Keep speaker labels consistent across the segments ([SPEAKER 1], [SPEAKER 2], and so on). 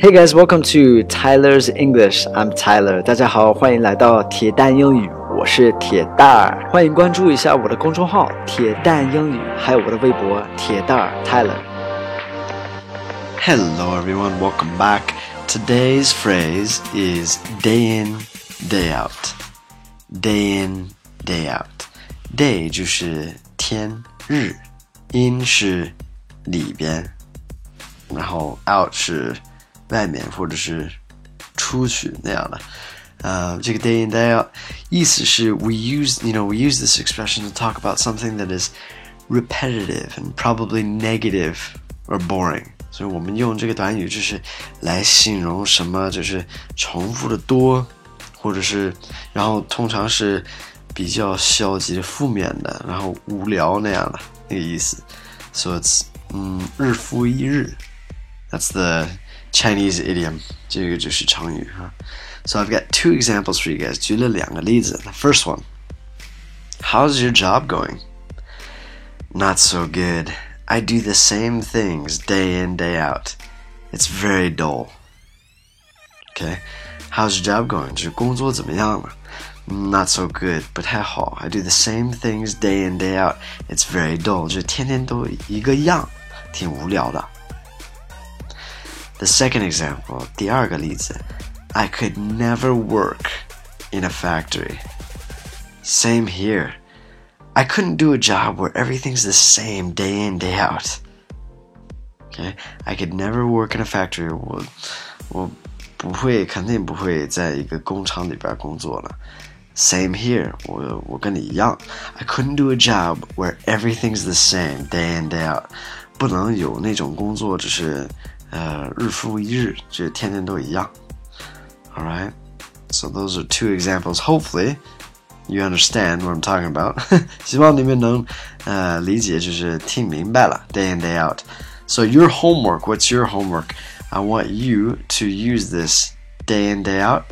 [SPEAKER 1] Hey guys, welcome to Tyler's English. I'm Tyler. 大家好，欢迎来到铁蛋英语，我是铁蛋儿。欢迎关注一下我的公众号“铁蛋英语”，还有我的微博“铁蛋儿
[SPEAKER 2] Tyler”。Hello everyone, welcome back. Today's phrase is day in, day out. Day in, day out. Day 就是天日，in 是里边，然后 out 是 外面或者是出去那样的。呃，这个 day in day out 意思是 we use you know we use this expression to talk about something that is repetitive and probably negative or boring。所以我们用这个短语就是来形容什么，就是重复的多，或者是然后通常是比较消极、负面的，然后无聊那样的那个意思。So it's 嗯，日复一日。That's the Chinese idiom，这个就是成语哈。So I've got two examples for you guys. 举了两个例子。The first one, how's your job going? Not so good. I do the same things day in day out. It's very dull. Okay, how's your job going? 就是工作怎么样了？Not so good，不太好。I do the same things day in day out. It's very dull，就是天天都一个样，挺无聊的。 the second example, 第二个例子, I could never work in a factory. Same here. I couldn't do a job where everything's the same day in, day out. Okay, I could never work in a factory. 我我不会，肯定不会在一个工厂里边工作了。Same here. 我我跟你一样。I couldn't do a job where everything's the same day in, day out. 不能有那种工作，就是 呃，日复一日，就天天都一样。All right, so those are two examples. Hopefully, you understand what I'm talking about. 希望你们能呃理解，就是听明白了。Day in day out. So your homework. What's your homework? I want you to use this day in day out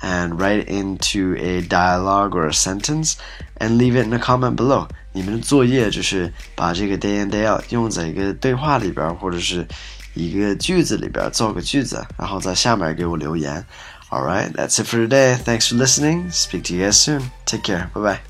[SPEAKER 2] and write it into a dialogue or a sentence and leave it in a comment below. 你们的作业就是把这个 day in day out 用在一个对话里边，或者是 一个句子里边造个句子，然后在下面给我留言。All right, that's it for today. Thanks for listening. Speak to you guys soon. Take care. Bye bye.